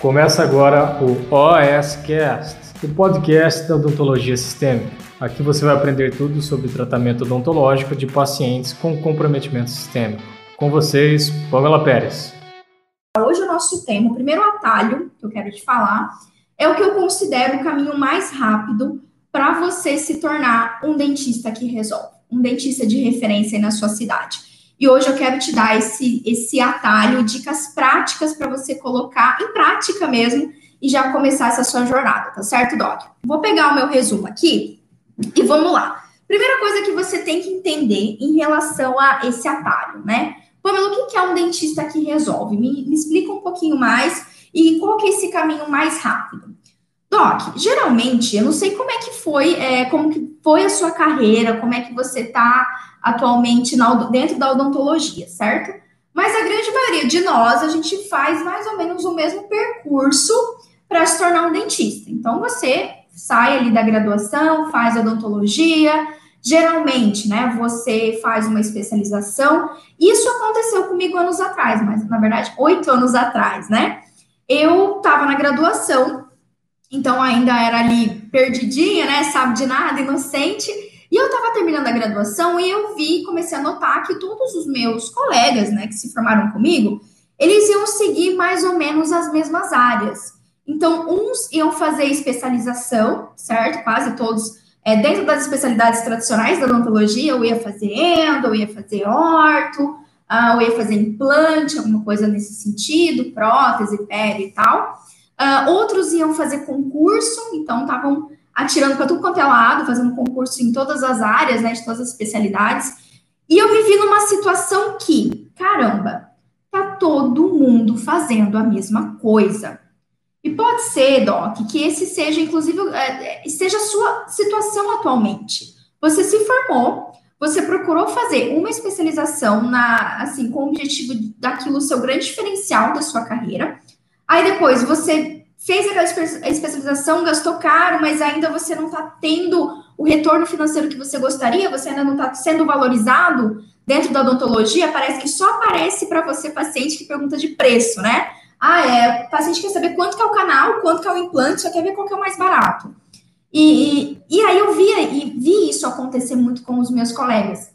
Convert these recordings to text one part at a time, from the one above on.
Começa agora o OSCast, o podcast da odontologia sistêmica. Aqui você vai aprender tudo sobre tratamento odontológico de pacientes com comprometimento sistêmico. Com vocês, Pamela Pérez. Hoje o nosso tema, o primeiro atalho que eu quero te falar, é o que eu considero o caminho mais rápido para você se tornar um dentista que resolve, um dentista de referência na sua cidade. E hoje eu quero te dar esse, esse atalho, dicas práticas para você colocar em prática mesmo e já começar essa sua jornada, tá certo, Doc? Vou pegar o meu resumo aqui e vamos lá. Primeira coisa que você tem que entender em relação a esse atalho, né? Pamela, o que é um dentista que resolve? Me, me explica um pouquinho mais e qual que é esse caminho mais rápido. Doc, geralmente, eu não sei como é que foi, é, como que foi a sua carreira, como é que você está atualmente na, dentro da odontologia, certo? Mas a grande maioria de nós, a gente faz mais ou menos o mesmo percurso para se tornar um dentista. Então, você sai ali da graduação, faz odontologia, geralmente, né, você faz uma especialização. Isso aconteceu comigo anos atrás, mas na verdade, oito anos atrás, né? Eu estava na graduação, então ainda era ali perdidinha, né, sabe de nada, inocente. Eu estava terminando a graduação e eu vi, comecei a notar que todos os meus colegas, né, que se formaram comigo, eles iam seguir mais ou menos as mesmas áreas. Então, uns iam fazer especialização, certo? Quase todos é, dentro das especialidades tradicionais da odontologia, eu ia fazer endo, eu ia fazer orto, uh, eu ia fazer implante, alguma coisa nesse sentido, prótese, pele e tal. Uh, outros iam fazer concurso, então estavam atirando para tudo quanto é lado, fazendo concurso em todas as áreas, né, de todas as especialidades. E eu me vi numa situação que, caramba, tá todo mundo fazendo a mesma coisa. E pode ser, Doc, que esse seja, inclusive, é, é, seja a sua situação atualmente. Você se formou, você procurou fazer uma especialização na, assim, com o objetivo daquilo seu grande diferencial da sua carreira. Aí depois você fez aquela especialização, gastou caro, mas ainda você não está tendo o retorno financeiro que você gostaria, você ainda não está sendo valorizado dentro da odontologia, parece que só aparece para você paciente que pergunta de preço, né? Ah, é, o paciente quer saber quanto que é o canal, quanto que é o implante, só quer ver qual que é o mais barato. E, e, e aí eu via e vi isso acontecer muito com os meus colegas.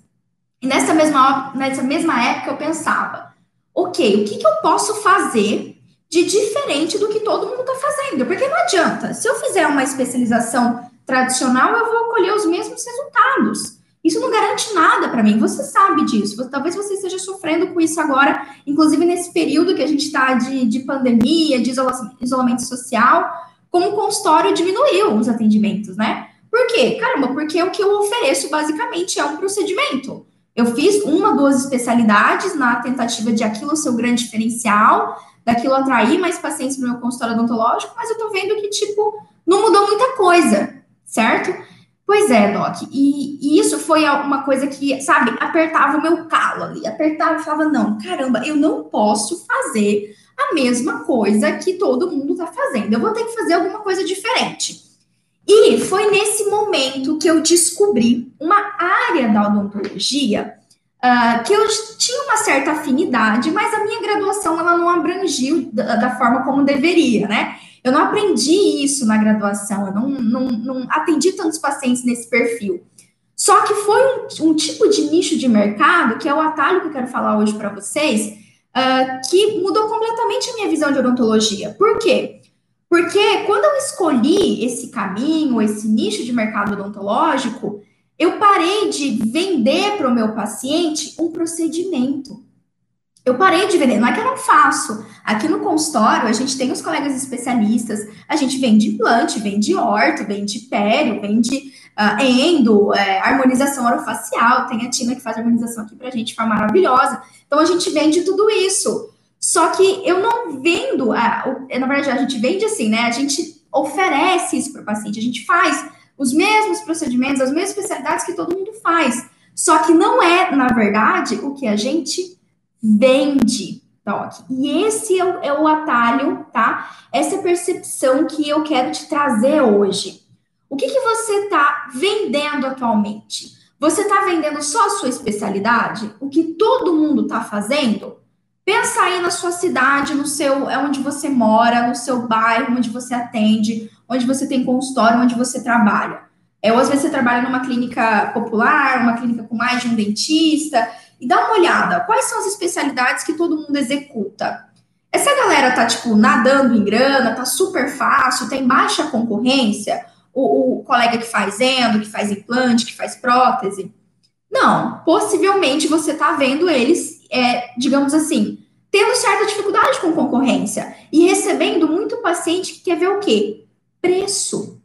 E nessa mesma, nessa mesma época eu pensava, ok, o que, que eu posso fazer de diferente do que todo mundo está fazendo. Porque não adianta, se eu fizer uma especialização tradicional, eu vou colher os mesmos resultados. Isso não garante nada para mim, você sabe disso. Talvez você esteja sofrendo com isso agora, inclusive nesse período que a gente está de, de pandemia, de isolamento social, como o consultório diminuiu os atendimentos, né? Por quê? Caramba, porque o que eu ofereço basicamente é um procedimento. Eu fiz uma, duas especialidades na tentativa de aquilo ser o grande diferencial, daquilo atrair mais pacientes no meu consultório odontológico, mas eu tô vendo que, tipo, não mudou muita coisa, certo? Pois é, Doc, e, e, isso foi uma coisa que, sabe, apertava o meu calo ali, apertava e falava, não, caramba, eu não posso fazer a mesma coisa que todo mundo tá fazendo, eu vou ter que fazer alguma coisa diferente. E foi nesse momento que eu descobri uma área da odontologia uh, que eu tinha uma certa afinidade, mas a minha graduação ela não abrangiu da, da, forma como deveria, né? Eu não aprendi isso na graduação, eu não, não, não atendi tantos pacientes nesse perfil. Só que foi um, um, tipo de nicho de mercado, que é o atalho que eu quero falar hoje para vocês, uh, que mudou completamente a minha visão de odontologia. Por quê? Porque quando eu escolhi esse caminho, esse nicho de mercado odontológico, eu parei de vender para o meu paciente um procedimento. Eu parei de vender, não é que eu não faço. Aqui no consultório, a gente tem os colegas especialistas, a gente vende implante, vende orto, vende pério, vende uh, endo, é, harmonização orofacial, tem a Tina que faz harmonização aqui pra gente, foi maravilhosa. Então, a gente vende tudo isso. Só que eu não vendo, uh, na verdade, a gente vende assim, né? A gente oferece isso para o paciente, a gente faz os mesmos procedimentos, as mesmas especialidades que todo mundo faz. Só que não é, na verdade, o que a gente vende, Doc. E esse é o, é o atalho, tá? Essa percepção que eu quero te trazer hoje. O que, que você está vendendo atualmente? Você está vendendo só a sua especialidade? O que todo mundo está fazendo? Pensa aí na sua cidade, no seu, é onde você mora, no seu bairro, onde você atende, onde você tem consultório, onde você trabalha. É, ou às vezes você trabalha numa clínica popular, uma clínica com mais de um dentista, e dá uma olhada, quais são as especialidades que todo mundo executa? Essa galera tá, tipo, nadando em grana, tá super fácil, tem baixa concorrência, o, o colega que faz endo, que faz implante, que faz prótese. Não, possivelmente você está vendo eles, é, digamos assim, tendo certa dificuldade com concorrência e recebendo muito paciente que quer ver o quê? Preço.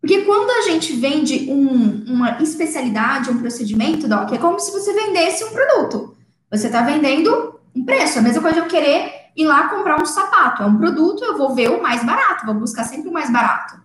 Porque quando a gente vende um, uma especialidade, um procedimento, Doc, é como se você vendesse um produto. Você está vendendo um preço. A mesma coisa eu querer ir lá comprar um sapato. É um produto, eu vou ver o mais barato, vou buscar sempre o mais barato.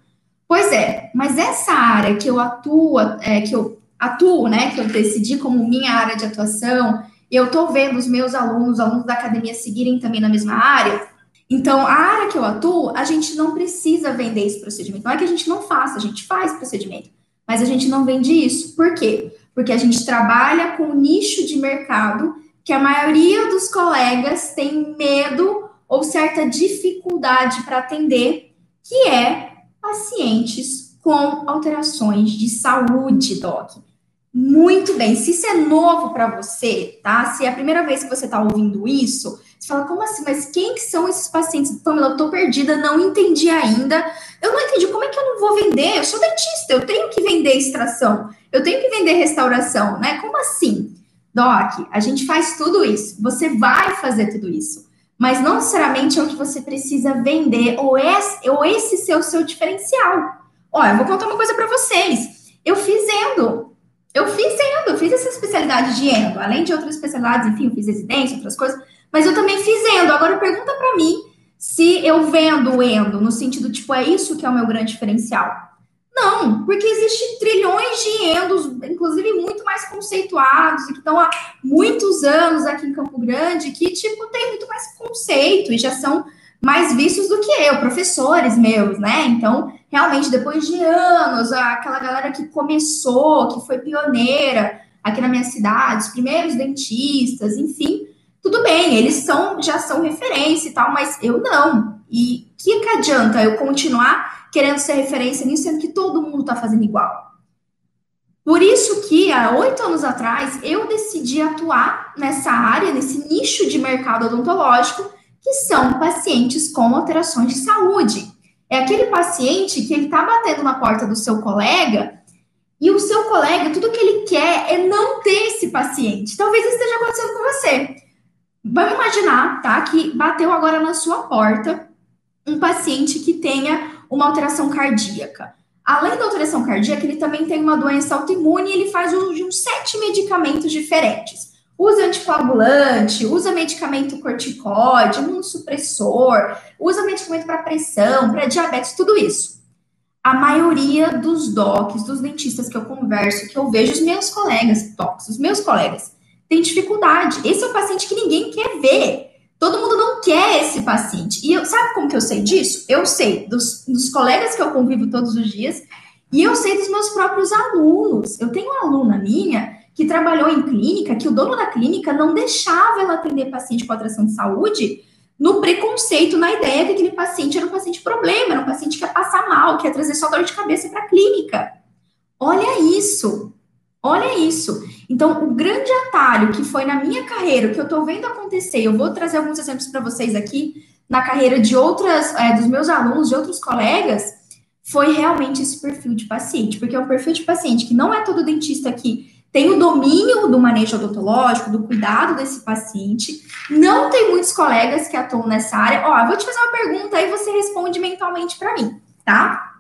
Pois é, mas essa área que eu atuo, é, que eu atuo, né, que eu decidi como minha área de atuação, eu estou vendo os meus alunos, os alunos da academia seguirem também na mesma área. Então, a área que eu atuo, a gente não precisa vender esse procedimento. Não é que a gente não faça, a gente faz procedimento, mas a gente não vende isso. Por quê? Porque a gente trabalha com um nicho de mercado que a maioria dos colegas tem medo ou certa dificuldade para atender, que é pacientes com alterações de saúde, Doc. Muito bem. Se isso é novo para você, tá? Se é a primeira vez que você está ouvindo isso, você fala, como assim? Mas quem que são esses pacientes? Pamela, eu tô perdida, não entendi ainda. Eu não entendi. Como é que eu não vou vender? Eu sou dentista, eu tenho que vender extração, eu tenho que vender restauração, né? Como assim? Doc, a gente faz tudo isso. Você vai fazer tudo isso. Mas não necessariamente é o que você precisa vender, ou esse, ou esse ser o seu diferencial. Olha, eu vou contar uma coisa para vocês. Eu fiz endo. Eu fiz endo, eu fiz essa especialidade de endo, além de outras especialidades, enfim, eu fiz residência, outras coisas, mas eu também fiz endo. Agora pergunta para mim se eu vendo endo, no sentido, tipo, é isso que é o meu grande diferencial. Não, porque existe trilhões de endos, inclusive muito mais conceituados, e que estão há muitos anos aqui em Campo Grande, que, tipo, tem muito mais conceito e já são mais vistos do que eu, professores meus, né? Então, realmente, depois de anos, aquela galera que começou, que foi pioneira aqui na minha cidade, os primeiros dentistas, enfim, tudo bem, eles são já são referência e tal, mas eu não. E que, que adianta eu continuar querendo ser referência nisso, sendo que todo mundo está fazendo igual? Por isso que, há oito anos atrás, eu decidi atuar nessa área, nesse nicho de mercado odontológico, que são pacientes com alterações de saúde. É aquele paciente que ele está batendo na porta do seu colega e o seu colega, tudo que ele quer é não ter esse paciente. Talvez isso esteja acontecendo com você. Vamos imaginar, tá, que bateu agora na sua porta um paciente que tenha uma alteração cardíaca. Além da alteração cardíaca, ele também tem uma doença autoimune e ele faz uso de uns sete medicamentos diferentes usa anticoagulante, usa medicamento corticoide, imunossupressor, usa medicamento para pressão, para diabetes, tudo isso. A maioria dos docs, dos dentistas que eu converso, que eu vejo os meus colegas docs, os meus colegas, tem dificuldade. Esse é o paciente que ninguém quer ver. Todo mundo não quer esse paciente. E eu, sabe como que eu sei disso? Eu sei dos, dos colegas que eu convivo todos os dias e eu sei dos meus próprios alunos. Eu tenho uma aluna minha que trabalhou em clínica, que o dono da clínica não deixava ela atender paciente com atração de saúde no preconceito, na ideia de que aquele paciente era um paciente problema, era um paciente que ia passar mal, que ia trazer só dor de cabeça para a clínica. Olha isso, olha isso. Então, o grande atalho que foi na minha carreira, que eu estou vendo acontecer, eu vou trazer alguns exemplos para vocês aqui, na carreira de outras, é, dos meus alunos, de outros colegas, foi realmente esse perfil de paciente, porque é um perfil de paciente que não é todo dentista que tem o domínio do manejo odontológico, do cuidado desse paciente. Não tem muitos colegas que atuam nessa área. Ó, eu vou te fazer uma pergunta aí você responde mentalmente para mim, tá?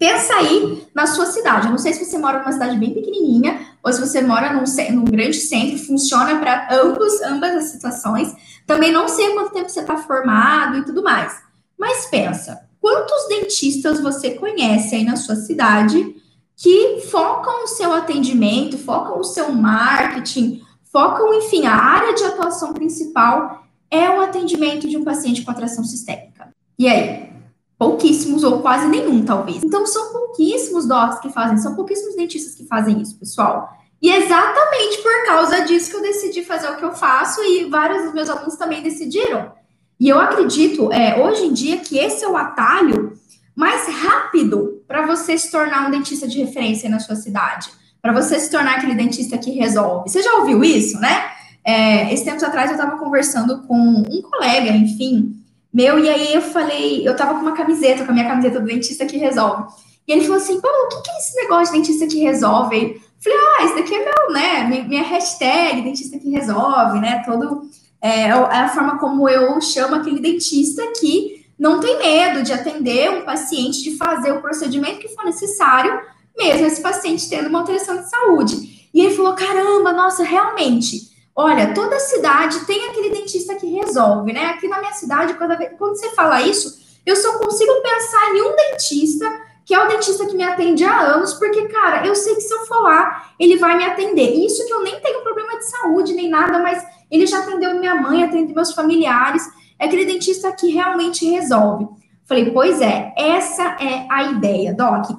Pensa aí na sua cidade. Eu não sei se você mora numa cidade bem pequenininha ou se você mora num, num grande centro, funciona para ambos, ambas as situações. Também não sei quanto tempo você está formado e tudo mais. Mas pensa, quantos dentistas você conhece aí na sua cidade que focam o seu atendimento, focam o seu marketing, focam, enfim, a área de atuação principal é o atendimento de um paciente com atração sistêmica. E aí? Pouquíssimos ou quase nenhum, talvez. Então, são pouquíssimos docs que fazem, são pouquíssimos dentistas que fazem isso, pessoal. E exatamente por causa disso que eu decidi fazer o que eu faço e vários dos meus alunos também decidiram. E eu acredito, é, hoje em dia, que esse é o atalho mais rápido para você se tornar um dentista de referência na sua cidade, para você se tornar aquele dentista que resolve. Você já ouviu isso, né? É, esse tempos atrás eu estava conversando com um colega, enfim, meu, e aí eu falei, eu estava com uma camiseta, com a minha camiseta do dentista que resolve. E ele falou assim, Paulo, o que é esse negócio de dentista que resolve? Eu falei, ah, esse daqui é meu, né, minha hashtag, dentista que resolve, né, todo, é, é a forma como eu chamo aquele dentista que não tem medo de atender um paciente, de fazer o procedimento que for necessário, mesmo esse paciente tendo uma alteração de saúde. E ele falou: caramba, nossa, realmente. Olha, toda cidade tem aquele dentista que resolve, né? Aqui na minha cidade, quando, quando você fala isso, eu só consigo pensar em um dentista, que é o dentista que me atende há anos, porque, cara, eu sei que se eu for lá, ele vai me atender. Isso que eu nem tenho problema de saúde nem nada, mas ele já atendeu minha mãe, atende meus familiares é aquele dentista que realmente resolve. Falei, pois é, essa é a ideia, Doc.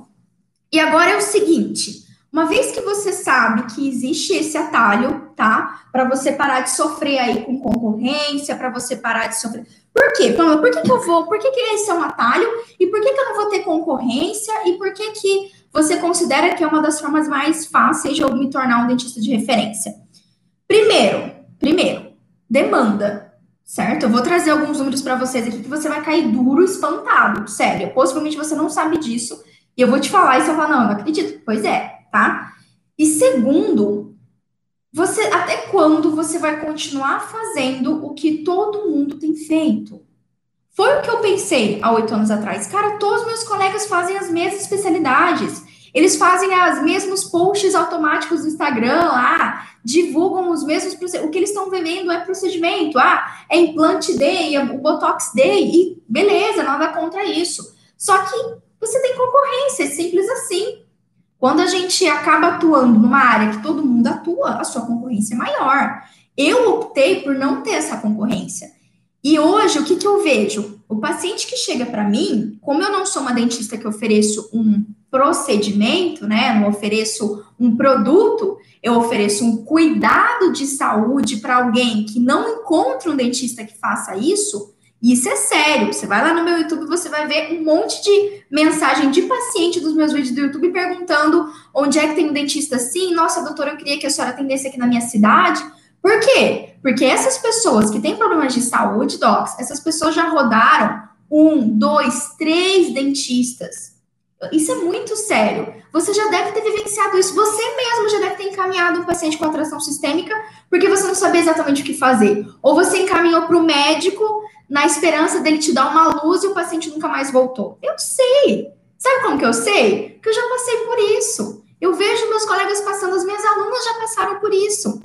E agora é o seguinte: uma vez que você sabe que existe esse atalho, tá? Para você parar de sofrer aí com concorrência, para você parar de sofrer. Por quê? Por que, que eu vou? Por que, que esse é um atalho? E por que, que eu não vou ter concorrência? E por que, que você considera que é uma das formas mais fáceis de eu me tornar um dentista de referência? Primeiro, primeiro, demanda certo? Eu vou trazer alguns números para vocês aqui que você vai cair duro, espantado, sério. Possivelmente você não sabe disso e eu vou te falar e você vai falar, não, eu não acredito. Pois é, tá? E segundo, você até quando você vai continuar fazendo o que todo mundo tem feito? Foi o que eu pensei há oito anos atrás. Cara, todos meus colegas fazem as mesmas especialidades. Eles fazem os mesmos posts automáticos do Instagram lá, divulgam os mesmos o que eles estão vendendo é procedimento, ah, é implante day, é o botox day e beleza, nada contra isso. Só que você tem concorrência, é simples assim. Quando a gente acaba atuando numa área que todo mundo atua, a sua concorrência é maior. Eu optei por não ter essa concorrência. E hoje, o que, que eu vejo? O paciente que chega para mim, como eu não sou uma dentista que ofereço um procedimento, né? Não ofereço um produto, eu ofereço um cuidado de saúde para alguém que não encontra um dentista que faça isso. Isso é sério. Você vai lá no meu YouTube, você vai ver um monte de mensagem de paciente dos meus vídeos do YouTube perguntando onde é que tem um dentista assim. Nossa, doutora, eu queria que a senhora atendesse aqui na minha cidade. Por quê? Porque essas pessoas que têm problemas de saúde, docs, essas pessoas já rodaram um, dois, três dentistas. Isso é muito sério. Você já deve ter vivenciado isso. Você mesmo já deve ter encaminhado um paciente com atração sistêmica porque você não sabia exatamente o que fazer. Ou você encaminhou para o médico na esperança dele te dar uma luz e o paciente nunca mais voltou. Eu sei. Sabe como que eu sei? Porque eu já passei por isso. Eu vejo meus colegas passando, as minhas alunas já passaram por isso.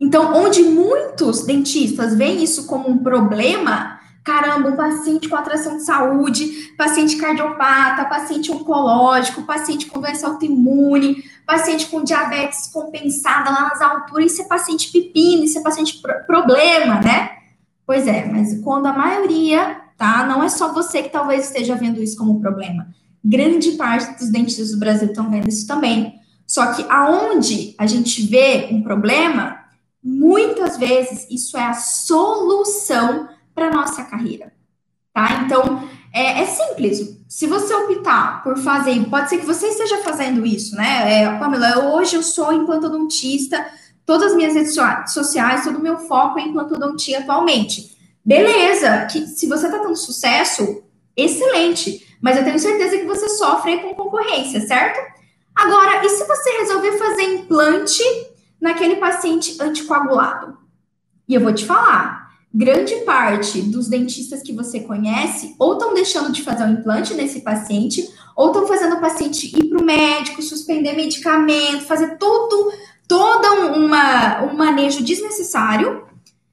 Então, onde muitos dentistas veem isso como um problema, caramba, um paciente com atração de saúde, paciente cardiopata, paciente oncológico, paciente com doença autoimune, paciente com diabetes compensada lá nas alturas, isso é paciente pepino, isso é paciente problema, né? Pois é, mas quando a maioria, tá? Não é só você que talvez esteja vendo isso como problema. Grande parte dos dentistas do Brasil estão vendo isso também. Só que aonde a gente vê um problema, muitas vezes isso é a solução para nossa carreira, tá? Então, é, é, simples. Se você optar por fazer, pode ser que você esteja fazendo isso, né? É, Pamela, hoje eu sou implantodontista, todas as minhas redes sociais, todo o meu foco é implantodontia atualmente. Beleza, que se você está tendo sucesso, excelente. Mas eu tenho certeza que você sofre com concorrência, certo? Agora, e se você resolver fazer implante naquele paciente anticoagulado. E eu vou te falar, grande parte dos dentistas que você conhece ou estão deixando de fazer o um implante nesse paciente, ou estão fazendo o paciente ir para o médico, suspender medicamento, fazer todo, todo uma, um manejo desnecessário,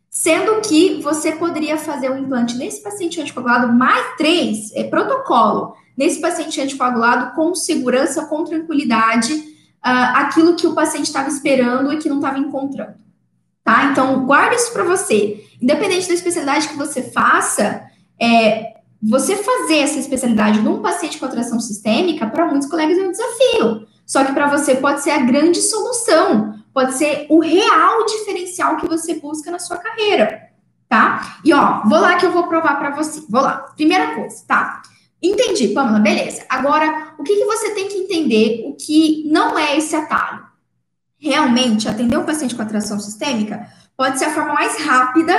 sendo que você poderia fazer o um implante nesse paciente anticoagulado mais três, é protocolo, nesse paciente anticoagulado com segurança, com tranquilidade, uh, aquilo que o paciente estava esperando e que não estava encontrando. Tá? Então, guarde isso para você. Independente da especialidade que você faça, é, você fazer essa especialidade num paciente com atração sistêmica, para muitos colegas é um desafio. Só que para você pode ser a grande solução, pode ser o real diferencial que você busca na sua carreira, tá? E ó, vou lá que eu vou provar para você. Vou lá. Primeira coisa, tá? Entendi, Pamela, beleza. Agora, o que, que você tem que entender o que não é esse atalho? Realmente, atender um paciente com atração sistêmica pode ser a forma mais rápida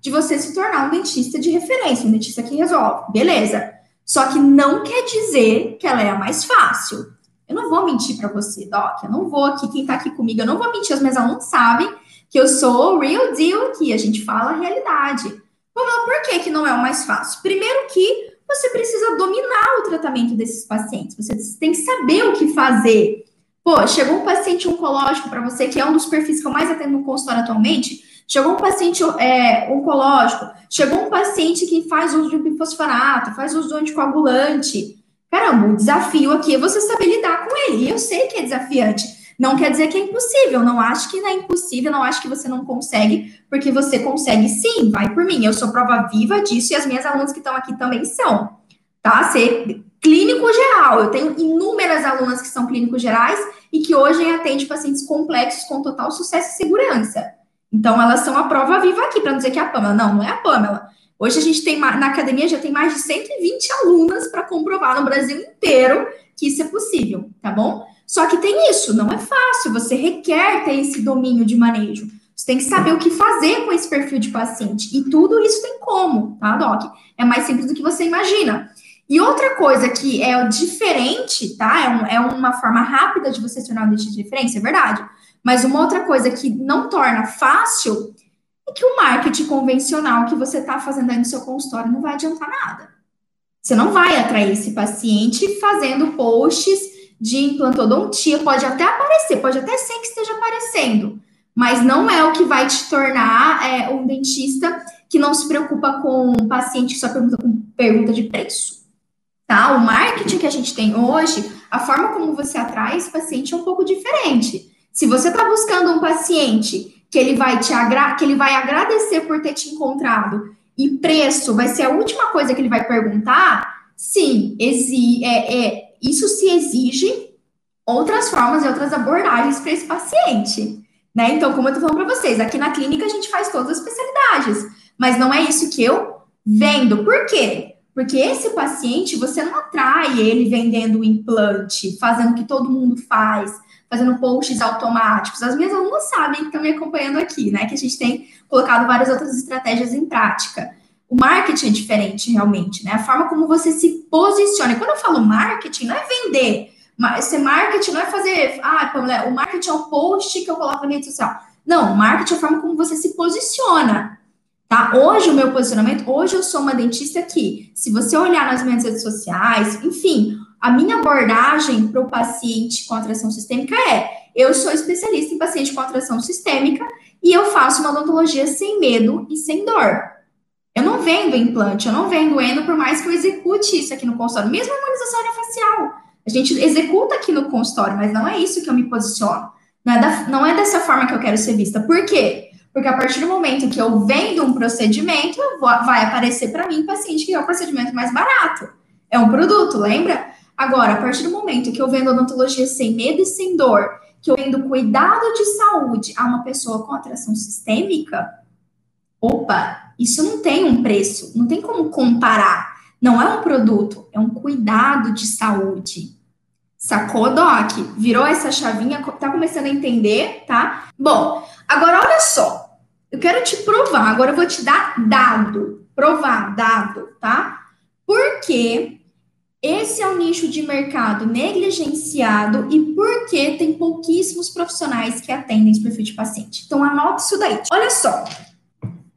de você se tornar um dentista de referência, um dentista que resolve, beleza. Só que não quer dizer que ela é a mais fácil. Eu não vou mentir para você, Doc. Eu não vou aqui, quem tá aqui comigo, eu não vou mentir. Os meus alunos sabem que eu sou real deal aqui. A gente fala a realidade. Vamos por que, que não é o mais fácil? Primeiro que você precisa dominar o tratamento desses pacientes. Você tem que saber o que fazer. Pô, chegou um paciente oncológico para você, que é um dos perfis que eu mais atendo no consultório atualmente. Chegou um paciente é, oncológico, chegou um paciente que faz uso de bifosfonato, faz uso do anticoagulante. Caramba, o desafio aqui é você saber lidar com ele. E eu sei que é desafiante. Não quer dizer que é impossível. Não acho que não é impossível, não acho que você não consegue, porque você consegue sim, vai por mim. Eu sou prova viva disso e as minhas alunas que estão aqui também são. Tá? Ser clínico geral. Eu tenho inúmeras alunas que são clínicos gerais e que hoje atendem pacientes complexos com total sucesso e segurança. Então, elas são a prova viva aqui, para não dizer que é a Pamela. Não, não é a Pamela. Hoje a gente tem na academia já tem mais de 120 alunas para comprovar no Brasil inteiro que isso é possível, tá bom? Só que tem isso, não é fácil, você requer ter esse domínio de manejo. Você tem que saber o que fazer com esse perfil de paciente. E tudo isso tem como, tá, Doc? É mais simples do que você imagina. E outra coisa que é diferente, tá? É, um, é uma forma rápida de você se tornar um dentista de referência, é verdade. Mas uma outra coisa que não torna fácil que o marketing convencional que você está fazendo aí no seu consultório não vai adiantar nada. Você não vai atrair esse paciente fazendo posts de implantodontia, pode até aparecer, pode até ser que esteja aparecendo, mas não é o que vai te tornar é, um dentista que não se preocupa com um paciente que só pergunta pergunta de preço. Tá? O marketing que a gente tem hoje, a forma como você atrai esse paciente é um pouco diferente. Se você está buscando um paciente que ele vai te agra que ele vai agradecer por ter te encontrado e preço vai ser a última coisa que ele vai perguntar, sim, é, é, isso se exige outras formas e outras abordagens para esse paciente. Né? Então, como eu estou falando para vocês, aqui na clínica a gente faz todas as especialidades, mas não é isso que eu vendo. Por quê? Porque esse paciente, você não atrai ele vendendo o implante, fazendo o que todo mundo faz, fazendo posts automáticos. As minhas alunas sabem que estão me acompanhando aqui, né? Que a gente tem colocado várias outras estratégias em prática. O marketing é diferente, realmente, né? A forma como você se posiciona. E quando eu falo marketing, não é vender. Ser marketing não é fazer. Ah, Pamela, o marketing é o post que eu coloco na rede social. Não, marketing é a forma como você se posiciona. Tá? Hoje, o meu posicionamento, hoje eu sou uma dentista que, se você olhar nas minhas redes sociais, enfim, a minha abordagem para o paciente com atração sistêmica é: eu sou especialista em paciente com atração sistêmica e eu faço uma odontologia sem medo e sem dor. Eu não vendo implante, eu não vendo endo, por mais que eu execute isso aqui no consultório, mesmo a harmonização facial. A gente executa aqui no consultório, mas não é isso que eu me posiciono. Não é, da, não é dessa forma que eu quero ser vista. Por quê? Porque a partir do momento que eu vendo um procedimento, vai aparecer para mim paciente que é o procedimento mais barato. É um produto, lembra? Agora, a partir do momento que eu vendo odontologia sem medo e sem dor, que eu vendo cuidado de saúde a uma pessoa com atração sistêmica, opa, isso não tem um preço, não tem como comparar. Não é um produto, é um cuidado de saúde. Sacou, Doc? Virou essa chavinha, tá começando a entender, tá? Bom, agora olha só. Eu quero te provar, agora eu vou te dar dado. Provar, dado, tá? Porque esse é um nicho de mercado negligenciado e porque tem pouquíssimos profissionais que atendem esse perfil de paciente. Então, anote isso daí. Olha só,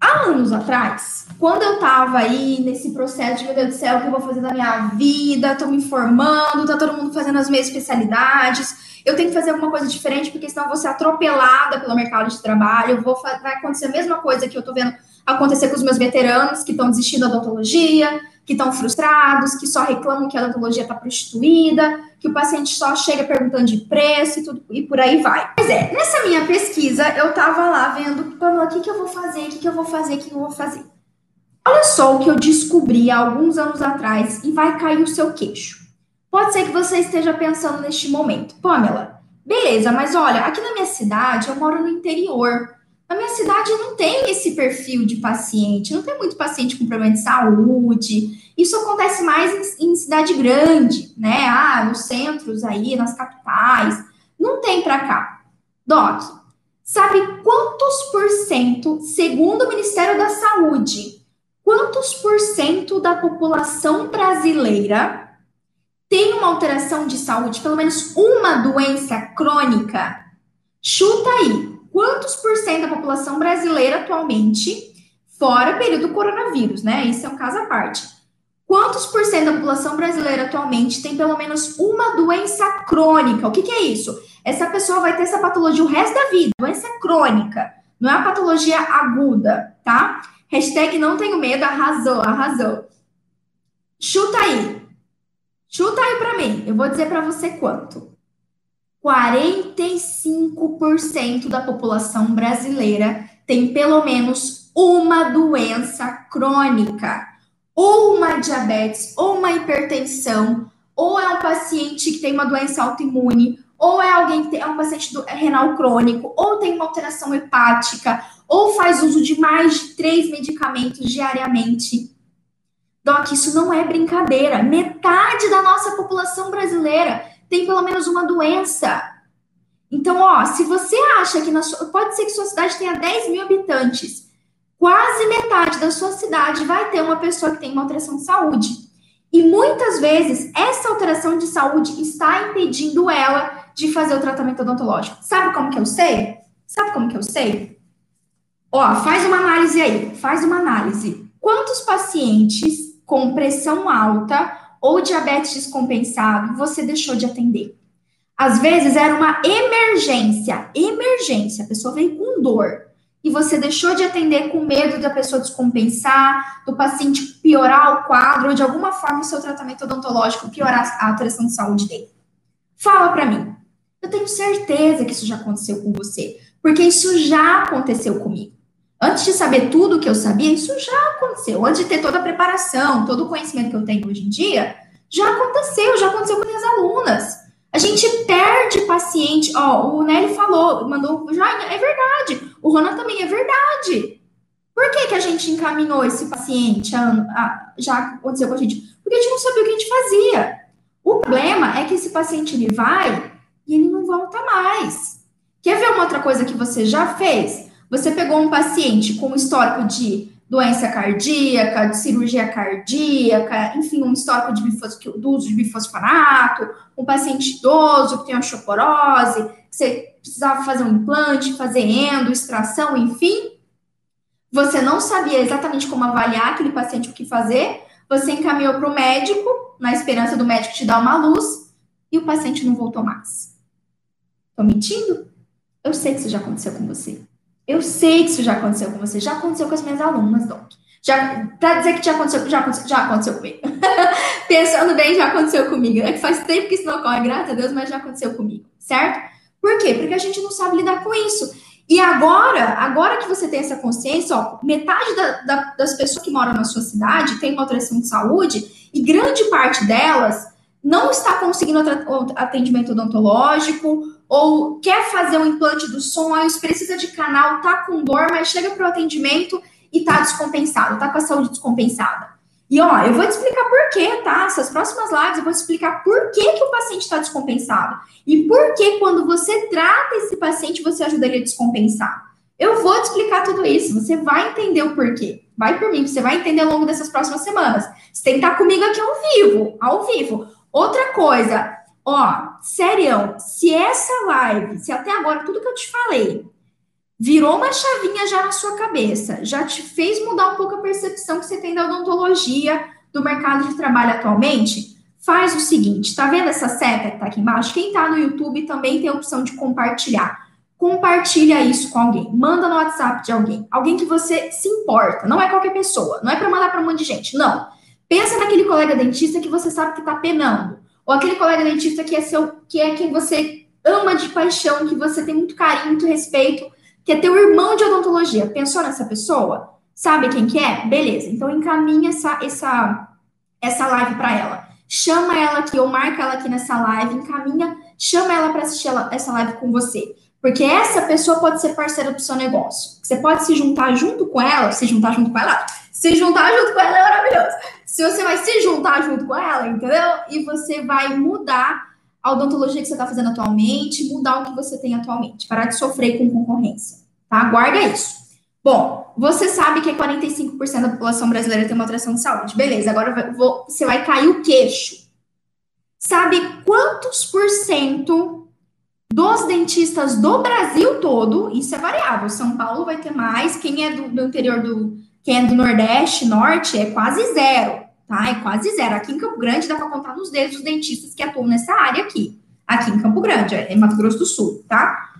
há anos atrás, quando eu tava aí nesse processo de, meu Deus do céu, o que eu vou fazer na minha vida, tô me formando, tá todo mundo fazendo as mesmas especialidades, eu tenho que fazer alguma coisa diferente, porque senão eu vou ser atropelada pelo mercado de trabalho, vou, vai acontecer a mesma coisa que eu tô vendo acontecer com os meus veteranos que estão desistindo da odontologia, que estão frustrados, que só reclamam que a odontologia está prostituída, que o paciente só chega perguntando de preço e tudo e por aí vai. Pois é, nessa minha pesquisa eu estava lá vendo, o que, que eu vou fazer, o que, que eu vou fazer, o que, que eu vou fazer. Olha só o que eu descobri há alguns anos atrás e vai cair o seu queixo. Pode ser que você esteja pensando neste momento, Pamela, beleza, mas olha, aqui na minha cidade, eu moro no interior. Na minha cidade não tem esse perfil de paciente, não tem muito paciente com problema de saúde. Isso acontece mais em, em cidade grande, né? Ah, nos centros aí, nas capitais. Não tem para cá. Doc, sabe quantos por cento, segundo o Ministério da Saúde, quantos por cento da população brasileira tem uma alteração de saúde, pelo menos uma doença crônica, chuta aí, quantos por cento da população brasileira atualmente, fora período do coronavírus, né? Isso é um caso à parte. Quantos por cento da população brasileira atualmente tem pelo menos uma doença crônica? O que, que é isso? Essa pessoa vai ter essa patologia o resto da vida, doença crônica, não é uma patologia aguda, tá? Hashtag não tenho medo, arrasou, arrasou. Chuta aí, Chuta aí para mim, eu vou dizer para você quanto. 45% da população brasileira tem pelo menos uma doença crônica, ou uma diabetes, ou uma hipertensão, ou é um paciente que tem uma doença autoimune, ou é alguém que tem, é um paciente do, é renal crônico, ou tem uma alteração hepática, ou faz uso de mais de três medicamentos diariamente. Doc, isso não é brincadeira. Metade da nossa população brasileira tem pelo menos uma doença. Então, ó, se você acha que na sua, pode ser que sua cidade tenha 10 mil habitantes, quase metade da sua cidade vai ter uma pessoa que tem uma alteração de saúde. E muitas vezes essa alteração de saúde está impedindo ela de fazer o tratamento odontológico. Sabe como que eu sei? Sabe como que eu sei? Ó, faz uma análise aí, faz uma análise. Quantos pacientes com pressão alta ou diabetes descompensado, você deixou de atender. Às vezes era uma emergência, emergência, a pessoa veio com dor e você deixou de atender com medo da pessoa descompensar, do paciente piorar o quadro ou de alguma forma o seu tratamento odontológico piorar a alteração de saúde dele. Fala para mim. Eu tenho certeza que isso já aconteceu com você, porque isso já aconteceu comigo. Antes de saber tudo o que eu sabia, isso já aconteceu. Antes de ter toda a preparação, todo o conhecimento que eu tenho hoje em dia, já aconteceu, já aconteceu com minhas alunas. A gente perde paciente. Ó, o Nelly falou, mandou, já é verdade. O Ronan também é verdade. Por que, que a gente encaminhou esse paciente? A, a, já aconteceu com a gente? Porque a gente não sabia o que a gente fazia. O problema é que esse paciente ele vai e ele não volta mais. Quer ver uma outra coisa que você já fez? Você pegou um paciente com histórico de doença cardíaca, de cirurgia cardíaca, enfim, um histórico de bifos, do uso de bifosfonato, um paciente idoso que tem osteoporose, que você precisava fazer um implante, fazer endo, extração, enfim. Você não sabia exatamente como avaliar aquele paciente, o que fazer, você encaminhou para o médico, na esperança do médico te dar uma luz, e o paciente não voltou mais. Estou mentindo? Eu sei que isso já aconteceu com você. Eu sei que isso já aconteceu com você, já aconteceu com as minhas alunas, Doc. Já, pra dizer que já aconteceu, já aconteceu, já aconteceu comigo. Pensando bem, já aconteceu comigo. É que faz tempo que isso não ocorre, graças a Deus, mas já aconteceu comigo, certo? Por quê? Porque a gente não sabe lidar com isso. E agora, agora que você tem essa consciência, ó, metade da, da, das pessoas que moram na sua cidade tem uma alteração de saúde e grande parte delas não está conseguindo atendimento odontológico ou quer fazer um implante dos sonhos, precisa de canal, tá com dor, mas chega para o atendimento e tá descompensado, tá com a saúde descompensada. E ó, eu vou te explicar por quê, tá? Essas próximas lives eu vou te explicar por que, que o paciente está descompensado. E por que, quando você trata esse paciente, você ajuda ele a descompensar. Eu vou te explicar tudo isso, você vai entender o porquê. Vai por mim, você vai entender ao longo dessas próximas semanas. Você tem que estar comigo aqui ao vivo, ao vivo. Outra coisa, ó, sério, se essa live, se até agora tudo que eu te falei virou uma chavinha já na sua cabeça, já te fez mudar um pouco a percepção que você tem da odontologia, do mercado de trabalho atualmente, faz o seguinte, tá vendo essa seta que tá aqui embaixo? Quem tá no YouTube também tem a opção de compartilhar. Compartilha isso com alguém, manda no WhatsApp de alguém, alguém que você se importa, não é qualquer pessoa, não é para mandar para um monte de gente, não. Pensa naquele colega dentista que você sabe que está penando. Ou aquele colega dentista que é seu, que é quem você ama de paixão, que você tem muito carinho, muito respeito, que é teu irmão de odontologia. Pensou nessa pessoa? Sabe quem que é? Beleza. Então encaminha essa essa essa live para ela. chama ela aqui ou marca ela aqui nessa live, encaminha, chama ela para assistir ela, essa live com você. Porque essa pessoa pode ser parceira do seu negócio. Você pode se juntar junto com ela, se juntar junto com ela, se juntar junto com ela é maravilhoso. Se você vai se juntar junto com ela, entendeu? E você vai mudar a odontologia que você está fazendo atualmente, mudar o que você tem atualmente, parar de sofrer com concorrência, tá? Guarda isso. Bom, você sabe que 45% da população brasileira tem uma atração de saúde. Beleza, agora vou, você vai cair o queixo. Sabe quantos por cento dos dentistas do Brasil todo, isso é variável, São Paulo vai ter mais, quem é do, do interior do, quem é do Nordeste, Norte, é quase zero, tá? É quase zero. Aqui em Campo Grande dá para contar nos dedos os dentistas que atuam nessa área aqui. Aqui em Campo Grande, é em Mato Grosso do Sul, tá?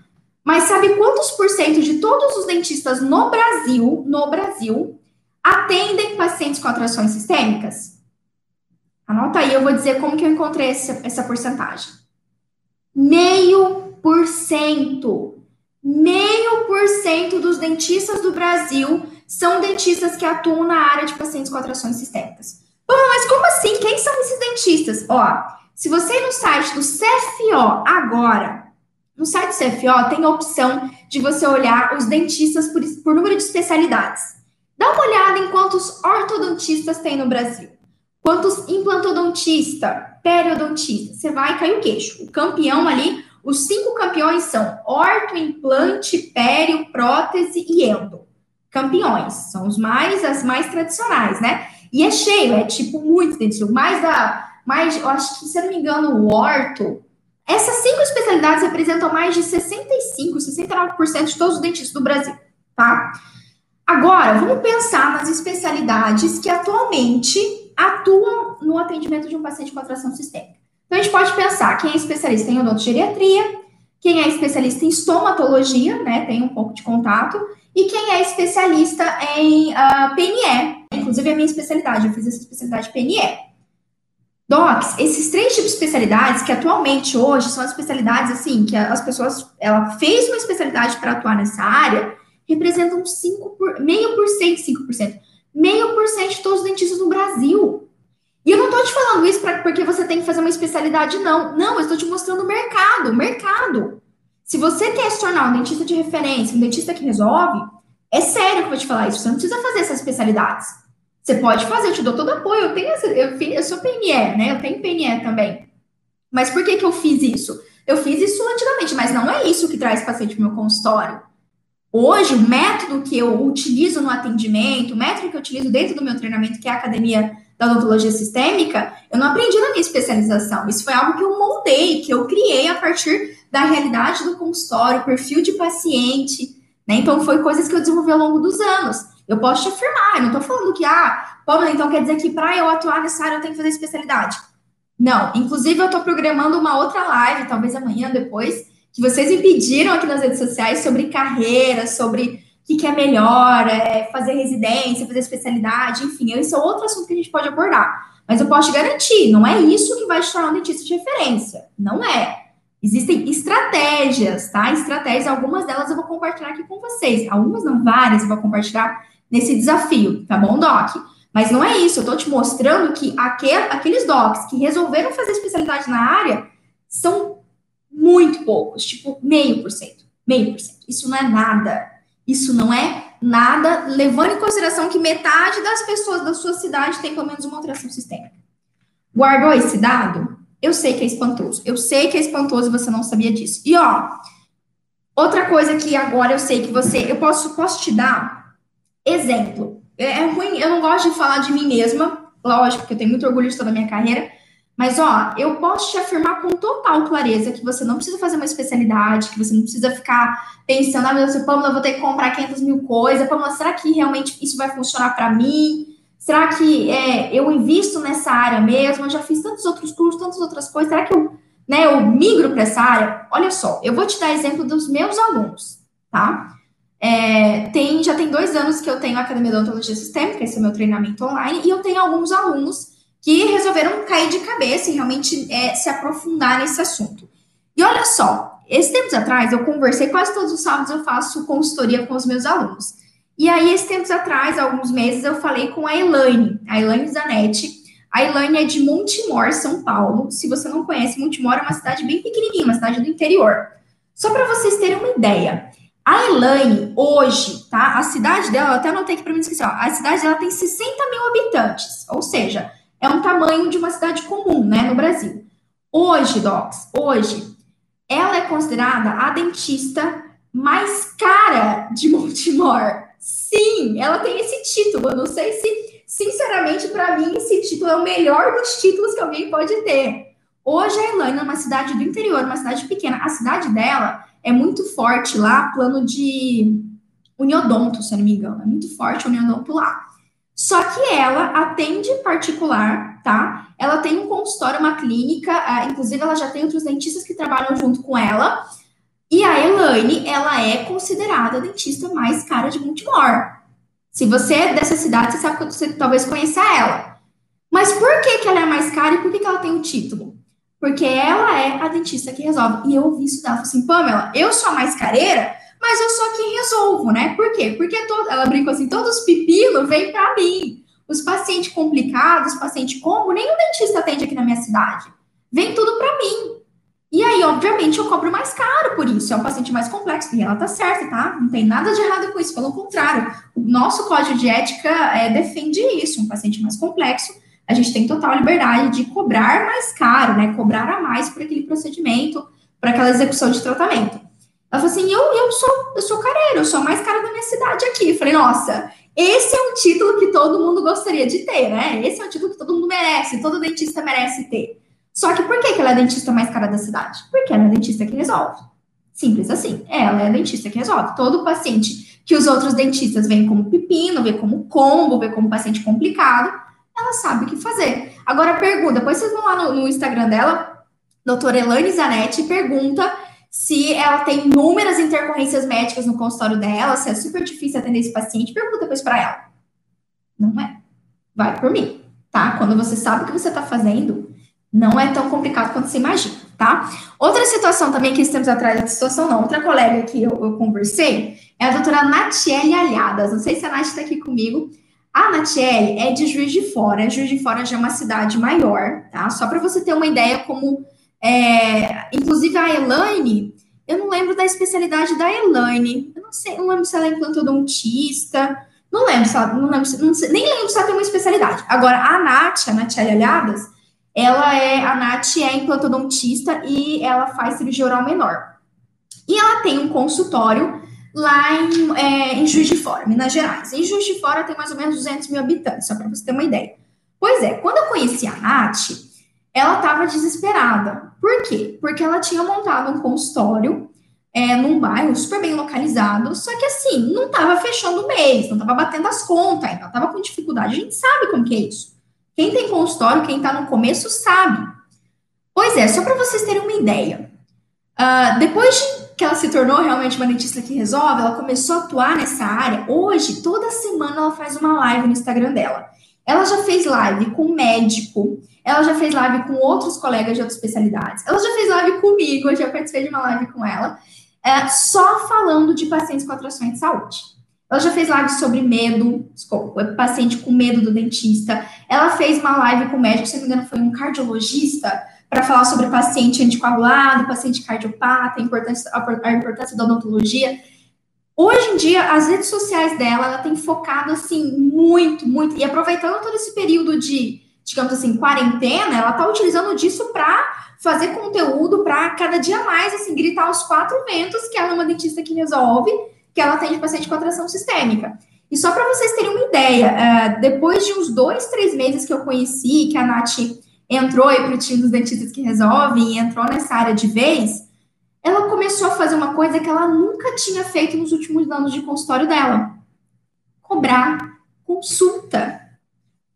Mas sabe quantos por cento de todos os dentistas no Brasil, no Brasil, atendem pacientes com atrações sistêmicas? Anota aí, eu vou dizer como que eu encontrei essa, essa porcentagem. Meio por cento. Meio por cento dos dentistas do Brasil são dentistas que atuam na área de pacientes com atrações sistêmicas. Bom, mas como assim? Quem são esses dentistas? Ó, se você ir no site do CFO agora, no site do CFO tem a opção de você olhar os dentistas por, por número de especialidades. Dá uma olhada em quantos ortodontistas tem no Brasil. Quantos implantodontistas, periodontistas. Você vai cair o queixo. O campeão ali, os cinco campeões são orto, implante, pério, prótese e endo. Campeões, são os mais, as mais tradicionais, né? E é cheio, é tipo muito dentistas. Mais da, mais, eu acho que, se eu não me engano, o orto essas cinco especialidades representam mais de 65, 69% de todos os dentistas do Brasil, tá? Agora, vamos pensar nas especialidades que atualmente atuam no atendimento de um paciente com atração sistêmica. Então, a gente pode pensar quem é especialista em odontogeriatria, quem é especialista em estomatologia, né, tem um pouco de contato, e quem é especialista em uh, ah, PNE. Inclusive, é a minha especialidade, eu fiz essa especialidade PNE. Docs, esses três tipos de especialidades que atualmente hoje são as especialidades assim que as pessoas ela fez uma especialidade para atuar nessa área, representam 5 por, meio por cento, 5%, meio por cento de todos os dentistas no Brasil. E eu não estou te falando isso pra, porque você tem que fazer uma especialidade, não. Não, eu estou te mostrando o mercado, o mercado. Se você quer se tornar um dentista de referência, um dentista que resolve, é sério que eu vou te falar isso. Você não precisa fazer essas especialidades. Você pode fazer, eu te dou todo apoio. Eu tenho eu, eu sou PNE, né? Eu tenho PNE também. Mas por que, que eu fiz isso? Eu fiz isso antigamente, mas não é isso que traz paciente para o meu consultório. Hoje, o método que eu utilizo no atendimento, o método que eu utilizo dentro do meu treinamento, que é a Academia da Odontologia Sistêmica, eu não aprendi na minha especialização. Isso foi algo que eu moldei, que eu criei a partir da realidade do consultório, perfil de paciente, né? Então, foi coisas que eu desenvolvi ao longo dos anos. Eu posso te afirmar, eu não estou falando que, ah, Pamela, então quer dizer que para eu atuar nessa área eu tenho que fazer especialidade. Não, inclusive eu estou programando uma outra live, talvez amanhã, depois, que vocês me pediram aqui nas redes sociais sobre carreira, sobre que, que é melhor, é, fazer residência, fazer especialidade, enfim, esse é outro assunto que a gente pode abordar. Mas eu posso te garantir, não é isso que vai te tornar um dentista de referência. Não é. Existem estratégias, tá? Estratégias, algumas delas eu vou compartilhar aqui com vocês. Algumas não, várias eu vou compartilhar nesse desafio, tá bom, Doc? Mas não é isso, eu tô te mostrando que aquel, aqueles docs que resolveram fazer especialidade na área são muito poucos, tipo meio por cento, meio por cento. Isso não é nada. Isso não é nada, levando em consideração que metade das pessoas da sua cidade tem pelo menos uma alteração sistêmica. Guardou esse dado? Eu sei que é espantoso. Eu sei que é espantoso e você não sabia disso. E ó, outra coisa que agora eu sei que você, eu posso, posso te dar Exemplo, é, é ruim, eu não gosto de falar de mim mesma, lógico, porque eu tenho muito orgulho de toda a minha carreira, mas ó, eu posso te afirmar com total clareza que você não precisa fazer uma especialidade, que você não precisa ficar pensando, ah, meu Deus, Pamela, eu vou ter que comprar 500 mil coisas, Pamela, será que realmente isso vai funcionar para mim? Será que é, eu invisto nessa área mesmo? Eu já fiz tantos outros cursos, tantas outras coisas, será que eu, né, eu migro para essa área? Olha só, eu vou te dar exemplo dos meus alunos, tá? É, tem, já tem dois anos que eu tenho a Academia de Odontologia Sistêmica, esse é o meu treinamento online, e eu tenho alguns alunos que resolveram cair de cabeça e realmente é, se aprofundar nesse assunto. E olha só, esses tempos atrás eu conversei, quase todos os sábados eu faço consultoria com os meus alunos. E aí, esses tempos atrás, alguns meses, eu falei com a Elaine, a Elaine Zanetti, A Elaine é de Montemor, São Paulo. Se você não conhece, Montemor é uma cidade bem pequenininha, uma cidade do interior. Só para vocês terem uma ideia, a Elaine, hoje, tá? A cidade dela, eu até anotei aqui para mim esquecer, ó, a cidade dela tem 60 mil habitantes, ou seja, é um tamanho de uma cidade comum, né, no Brasil. Hoje, Docs, hoje, ela é considerada a dentista mais cara de Montemor. Sim, ela tem esse título. Eu não sei se, sinceramente, para mim, esse título é o melhor dos títulos que alguém pode ter. Hoje, a Elaine é uma cidade do interior, uma cidade pequena. A cidade dela é muito forte lá, plano de uniodonto, se eu não me engano. É muito forte o uniodonto lá. Só que ela atende particular, tá? Ela tem um consultório, uma clínica, uh, inclusive ela já tem outros dentistas que trabalham junto com ela. E a Elaine, ela é considerada a dentista mais cara de Baltimore. Se você é dessa cidade, você sabe que você talvez conheça ela. Mas por que, que ela é mais cara e por que, que ela tem o título? Porque ela é a dentista que resolve. E eu ouvi isso dela, assim, Pamela, eu sou a mais careira, mas eu sou quem resolvo, né? Por quê? Porque todo, ela brincou assim, todos os pepinos vêm para mim. Os pacientes complicados, os pacientes como, nenhum dentista atende aqui na minha cidade. Vem tudo para mim. E aí, obviamente, eu cobro mais caro por isso. É um paciente mais complexo. E ela tá certa, tá? Não tem nada de errado com isso. Pelo contrário, o nosso código de ética é, defende isso. Um paciente mais complexo a gente tem total liberdade de cobrar mais caro, né? Cobrar a mais por aquele procedimento, por aquela execução de tratamento. Ela falou assim: eu, eu sou eu sou careiro, eu sou a mais cara da minha cidade aqui. Eu falei, nossa, esse é um título que todo mundo gostaria de ter, né? Esse é um título que todo mundo merece, todo dentista merece ter. Só que por que, que ela é a dentista mais cara da cidade? Porque ela é dentista que resolve. Simples assim. Ela é dentista que resolve. Todo paciente que os outros dentistas veem como pepino, vê como combo, vê como paciente complicado, ela sabe o que fazer. Agora pergunta, depois vocês vão lá no, no Instagram dela, doutora Elane Zanetti, pergunta se ela tem inúmeras intercorrências médicas no consultório dela, se é super difícil atender esse paciente, pergunta depois para ela. Não é. Vai por mim, tá? Quando você sabe o que você está fazendo, não é tão complicado quanto você imagina, tá? Outra situação também que estamos atrás situação, não, outra colega que eu, eu conversei é a doutora Natiele Alhadas. Não sei se a Nath está aqui comigo. A Natiele é de Juiz de Fora. Juiz de Fora já é uma cidade maior, tá? Só para você ter uma ideia como... É, inclusive, a Elaine, eu não lembro da especialidade da Elaine. Eu não sei, não lembro se ela é implantodontista. Não lembro ela... Não lembro, não sei, nem lembro se ela tem uma especialidade. Agora, a Nath, a Natiele Alhadas, ela é... A Nath é implantodontista e ela faz cirurgia oral menor. E ela tem um consultório lá em, é, em Juiz de Fora, Minas Gerais. Em Juiz de Fora tem mais ou menos 200 mil habitantes, só para você ter uma ideia. Pois é, quando eu conheci a Nath, ela estava desesperada. Por quê? Porque ela tinha montado um consultório é, num bairro super bem localizado, só que assim, não estava fechando o mês, não estava batendo as contas, ainda estava com dificuldade. A gente sabe como que é isso. Quem tem consultório, quem está no começo, sabe. Pois é, só para vocês terem uma ideia. Uh, depois de que ela se tornou realmente uma dentista que resolve, ela começou a atuar nessa área. Hoje, toda semana ela faz uma live no Instagram dela. Ela já fez live com médico, ela já fez live com outros colegas de outras especialidades, ela já fez live comigo, eu já participei de uma live com ela, é, só falando de pacientes com atrações de saúde. Ela já fez live sobre medo, desculpa, paciente com medo do dentista. Ela fez uma live com médico, se não me engano, foi um cardiologista, para falar sobre paciente anticoagulado, paciente cardiopata, a importância, a importância da odontologia. Hoje em dia, as redes sociais dela, ela tem focado, assim, muito, muito, e aproveitando todo esse período de, digamos assim, quarentena, ela está utilizando disso para fazer conteúdo para cada dia mais, assim, gritar aos quatro ventos que ela é uma dentista que resolve, que ela atende paciente com atração sistêmica. E só para vocês terem uma ideia, uh, depois de uns dois, três meses que eu conheci, que a Nath entrou aí para o time dos dentistas que resolvem e entrou nessa área de vez, ela começou a fazer uma coisa que ela nunca tinha feito nos últimos anos de consultório dela: cobrar consulta.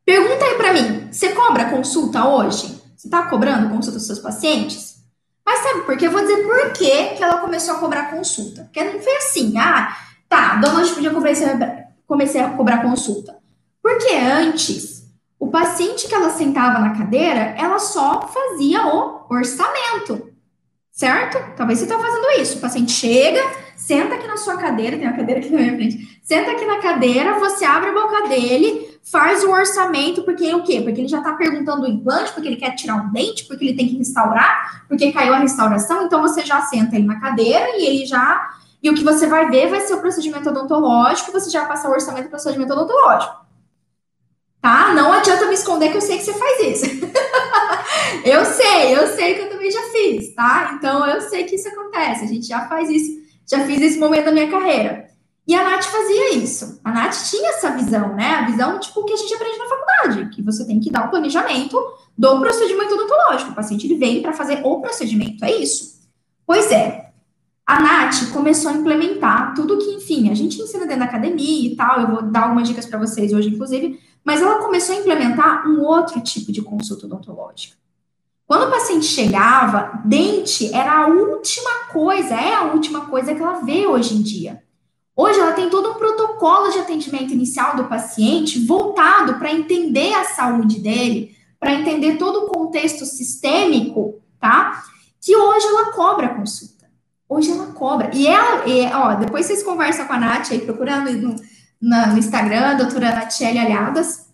Pergunta aí para mim: você cobra consulta hoje? Você está cobrando consulta dos seus pacientes? Mas sabe por quê? Eu vou dizer por que, ela começou a cobrar consulta. Porque não foi assim, ah, tá, de onde eu comecei a, comecei a cobrar consulta? Porque antes o paciente que ela sentava na cadeira, ela só fazia o orçamento, certo? Talvez você está fazendo isso. O paciente chega, senta aqui na sua cadeira, tem uma cadeira aqui na minha frente, senta aqui na cadeira, você abre a boca dele, faz o orçamento, porque o quê? Porque ele já está perguntando o implante, porque ele quer tirar um dente, porque ele tem que restaurar, porque caiu a restauração, então você já senta ele na cadeira e ele já. E o que você vai ver vai ser o procedimento odontológico, você já passa o orçamento do procedimento odontológico. Tá? Não adianta me esconder que eu sei que você faz isso. eu sei, eu sei que eu também já fiz, tá? Então eu sei que isso acontece. A gente já faz isso, já fiz esse momento da minha carreira. E a Nath fazia isso. A Nath tinha essa visão, né? A visão, tipo, que a gente aprende na faculdade, que você tem que dar o um planejamento do procedimento odontológico. O paciente ele veio para fazer o procedimento, é isso. Pois é. A Nath começou a implementar tudo que, enfim, a gente ensina dentro da academia e tal. Eu vou dar algumas dicas para vocês hoje, inclusive, mas ela começou a implementar um outro tipo de consulta odontológica. Quando o paciente chegava, dente era a última coisa, é a última coisa que ela vê hoje em dia. Hoje ela tem todo um protocolo de atendimento inicial do paciente voltado para entender a saúde dele, para entender todo o contexto sistêmico, tá? Que hoje ela cobra consulta. Hoje ela cobra. E ela, e, ó, depois vocês conversam com a Nath aí, procurando no, no Instagram, doutora Natiele Alhadas.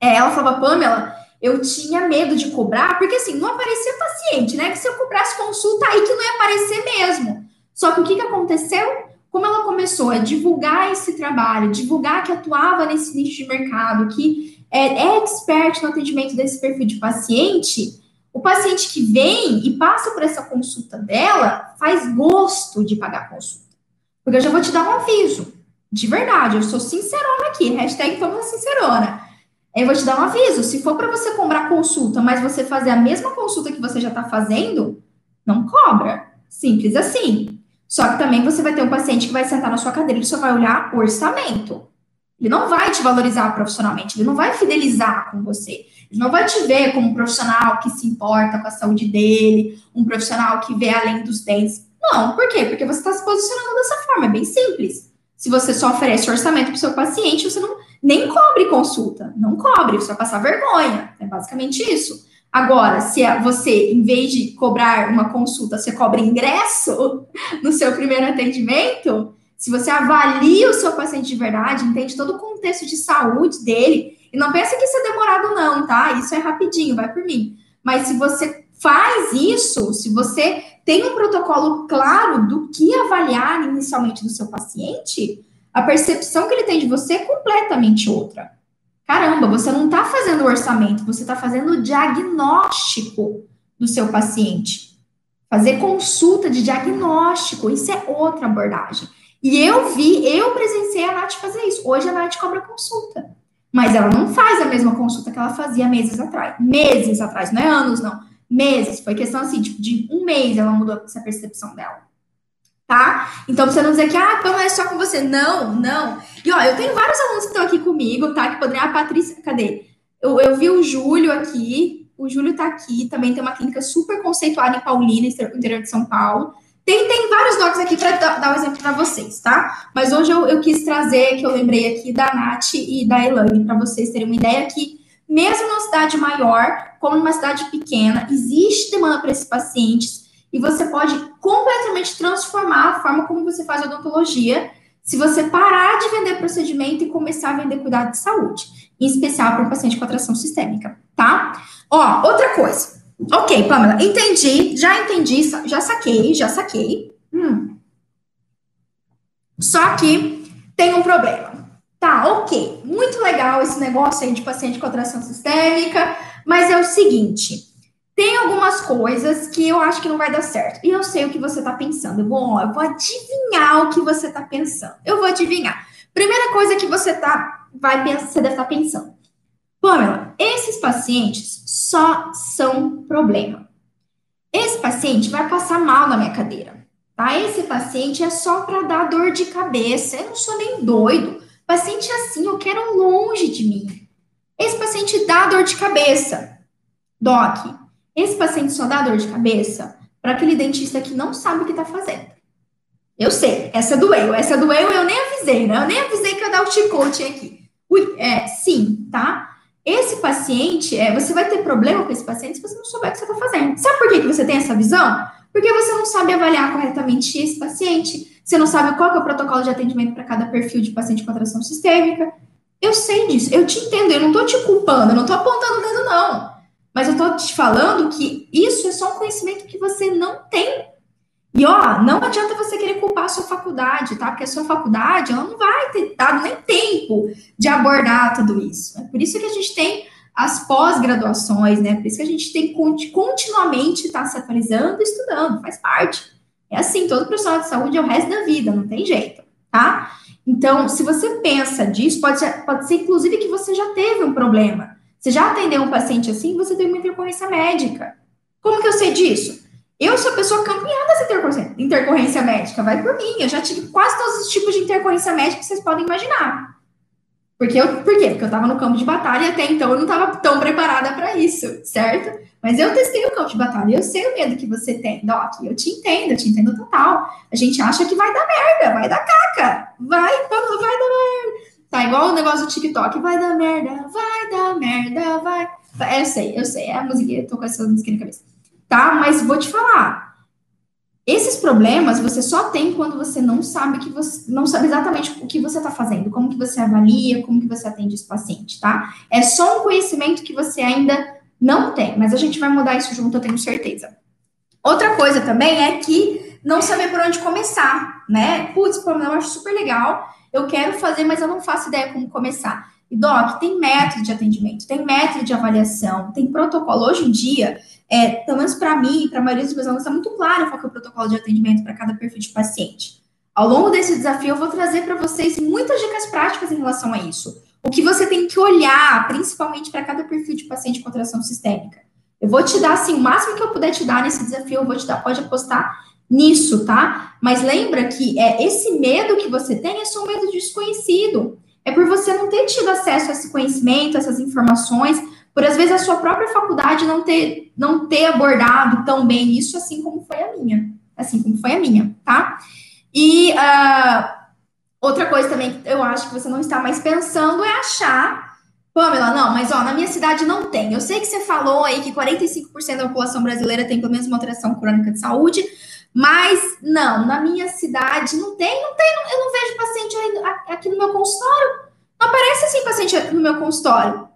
É, ela falava, Pamela, eu tinha medo de cobrar, porque assim, não aparecia paciente, né? Que se eu cobrasse consulta, aí que não ia aparecer mesmo. Só que o que, que aconteceu? como ela começou a divulgar esse trabalho, divulgar que atuava nesse nicho de mercado, que é, é expert no atendimento desse perfil de paciente, o paciente que vem e passa por essa consulta dela faz gosto de pagar a consulta. Porque eu já vou te dar um aviso. De verdade, eu sou sincerona aqui. Hashtag toma sincerona. Eu vou te dar um aviso. Se for para você comprar consulta, mas você fazer a mesma consulta que você já está fazendo, não cobra. Simples assim. Só que também você vai ter um paciente que vai sentar na sua cadeira e só vai olhar o orçamento. Ele não vai te valorizar profissionalmente, ele não vai fidelizar com você. Ele não vai te ver como um profissional que se importa com a saúde dele, um profissional que vê além dos dentes. Não, por quê? Porque você está se posicionando dessa forma, é bem simples. Se você só oferece orçamento para o seu paciente, você não nem cobre consulta, não cobre, você vai passar vergonha. É basicamente isso. Agora, se você, em vez de cobrar uma consulta, você cobra ingresso no seu primeiro atendimento, se você avalia o seu paciente de verdade, entende todo o contexto de saúde dele, e não pensa que isso é demorado, não, tá? Isso é rapidinho, vai por mim. Mas se você faz isso, se você tem um protocolo claro do que avaliar inicialmente do seu paciente, a percepção que ele tem de você é completamente outra. Caramba, você não está fazendo o orçamento, você está fazendo o diagnóstico do seu paciente. Fazer consulta de diagnóstico, isso é outra abordagem. E eu vi, eu presenciei a Nath fazer isso. Hoje a Nath cobra consulta. Mas ela não faz a mesma consulta que ela fazia meses atrás. Meses atrás, não é anos, não. Meses. Foi questão assim, tipo, de um mês ela mudou essa percepção dela tá? Então, você não dizer que, ah, então é só com você. Não, não. E, ó, eu tenho vários alunos que estão aqui comigo, tá? Que poderiam... A Patrícia, cadê? Eu, eu vi o Júlio aqui, o Júlio tá aqui, também tem uma clínica super conceituada em Paulina, interior de São Paulo. Tem, tem vários docs aqui para dar, dar um exemplo para vocês, tá? Mas hoje eu, eu, quis trazer, que eu lembrei aqui da Nath e da Elaine, para vocês terem uma ideia que, mesmo numa cidade maior, como numa cidade pequena, existe demanda para esses pacientes, e você pode completamente transformar a forma como você faz odontologia se você parar de vender procedimento e começar a vender cuidado de saúde, em especial para um paciente com atração sistêmica, tá? Ó, outra coisa. Ok, Pamela, entendi, já entendi, já saquei, já saquei. Hum. Só que tem um problema. Tá, ok, muito legal esse negócio aí de paciente com atração sistêmica, mas é o seguinte, tem algumas coisas que eu acho que não vai dar certo. E eu sei o que você está pensando. Bom, eu vou adivinhar o que você está pensando. Eu vou adivinhar. Primeira coisa que você tá, vai pensar, você deve estar tá pensando. Pamela, esses pacientes só são problema. Esse paciente vai passar mal na minha cadeira, tá? Esse paciente é só para dar dor de cabeça. Eu não sou nem doido. Paciente assim, eu quero longe de mim. Esse paciente dá dor de cabeça. Doc, esse paciente só dá dor de cabeça para aquele dentista que não sabe o que está fazendo. Eu sei, essa doeu, essa doeu, eu nem avisei, né? Eu nem avisei que ia dar o chicote aqui. Ui, é, sim, tá? Esse paciente, é, você vai ter problema com esse paciente se você não souber o que você está fazendo. Sabe por que, que você tem essa visão? Porque você não sabe avaliar corretamente esse paciente, você não sabe qual é o protocolo de atendimento para cada perfil de paciente com atração sistêmica. Eu sei disso, eu te entendo, eu não tô te culpando, eu não tô apontando o dedo, não. Mas eu tô te falando que isso é só um conhecimento que você não tem. E ó, não adianta você querer culpar a sua faculdade, tá? Porque a sua faculdade ela não vai ter dado nem tempo de abordar tudo isso. É por isso que a gente tem as pós-graduações, né? Por isso que a gente tem que continuamente estar tá se atualizando e estudando, faz parte. É assim, todo profissional de saúde é o resto da vida, não tem jeito, tá? Então, se você pensa disso, pode ser, pode ser inclusive que você já teve um problema. Você já atendeu um paciente assim, você teve uma intercorrência médica. Como que eu sei disso? Eu sou pessoa campeã dessa intercorrência, intercorrência médica, vai por mim. Eu já tive quase todos os tipos de intercorrência médica que vocês podem imaginar. Porque eu, por quê? Porque eu estava no campo de batalha até então eu não estava tão preparada para isso, certo? Mas eu testei o campo de batalha eu sei o medo que você tem, Doc. Eu te entendo, eu te entendo total. A gente acha que vai dar merda, vai dar caca. Vai, vai dar merda. Tá igual o negócio do TikTok. Vai dar merda, vai dar merda, vai. Eu sei, eu sei. É a eu tô com essa música na cabeça. Tá? Mas vou te falar. Esses problemas você só tem quando você não sabe que você não sabe exatamente o que você está fazendo, como que você avalia, como que você atende esse paciente, tá? É só um conhecimento que você ainda não tem, mas a gente vai mudar isso junto, eu tenho certeza. Outra coisa também é que não saber por onde começar, né? Putz, eu acho super legal, eu quero fazer, mas eu não faço ideia como começar. E, Doc, tem método de atendimento, tem método de avaliação, tem protocolo. Hoje em dia, é, pelo menos para mim para a maioria dos meus alunos, está muito claro qual é o protocolo de atendimento para cada perfil de paciente. Ao longo desse desafio, eu vou trazer para vocês muitas dicas práticas em relação a isso. O que você tem que olhar, principalmente para cada perfil de paciente com alteração sistêmica. Eu vou te dar, assim, o máximo que eu puder te dar nesse desafio, eu vou te dar, pode apostar nisso, tá? Mas lembra que é, esse medo que você tem é só um medo desconhecido. É por você não ter tido acesso a esse conhecimento, a essas informações, por às vezes a sua própria faculdade não ter, não ter abordado tão bem isso, assim como foi a minha. Assim como foi a minha, tá? E uh, outra coisa também que eu acho que você não está mais pensando é achar Pamela, não, mas ó, na minha cidade não tem. Eu sei que você falou aí que 45% da população brasileira tem pelo menos uma alteração crônica de saúde, mas não, na minha cidade não tem, não tem, eu não vejo paciente aqui no meu consultório. Não aparece assim paciente no meu consultório.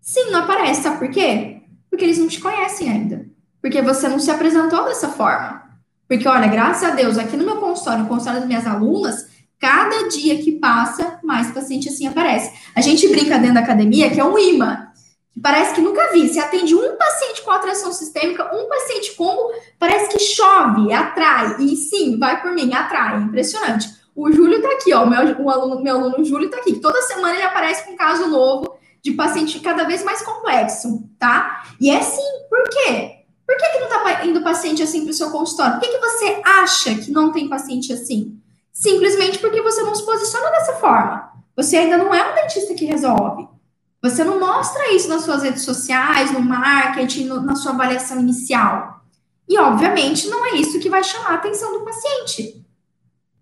Sim, não aparece, sabe por quê? Porque eles não te conhecem ainda. Porque você não se apresentou dessa forma. Porque, olha, graças a Deus, aqui no meu consultório, no consultório das minhas alunas, cada dia que passa, mais paciente assim aparece. A gente brinca dentro da academia que é um imã parece que nunca vi. Se atende um paciente com atração sistêmica, um paciente combo, que chove, atrai. E sim, vai por mim, atrai. Impressionante. O Júlio tá aqui, ó. Meu, o aluno, meu aluno Júlio tá aqui. Toda semana ele aparece com um caso novo de paciente cada vez mais complexo, tá? E é sim, por quê? Por que, que não tá indo paciente assim pro seu consultório? Por que, que você acha que não tem paciente assim? Simplesmente porque você não se posiciona dessa forma. Você ainda não é um dentista que resolve. Você não mostra isso nas suas redes sociais, no marketing, no, na sua avaliação inicial. E, obviamente, não é isso que vai chamar a atenção do paciente.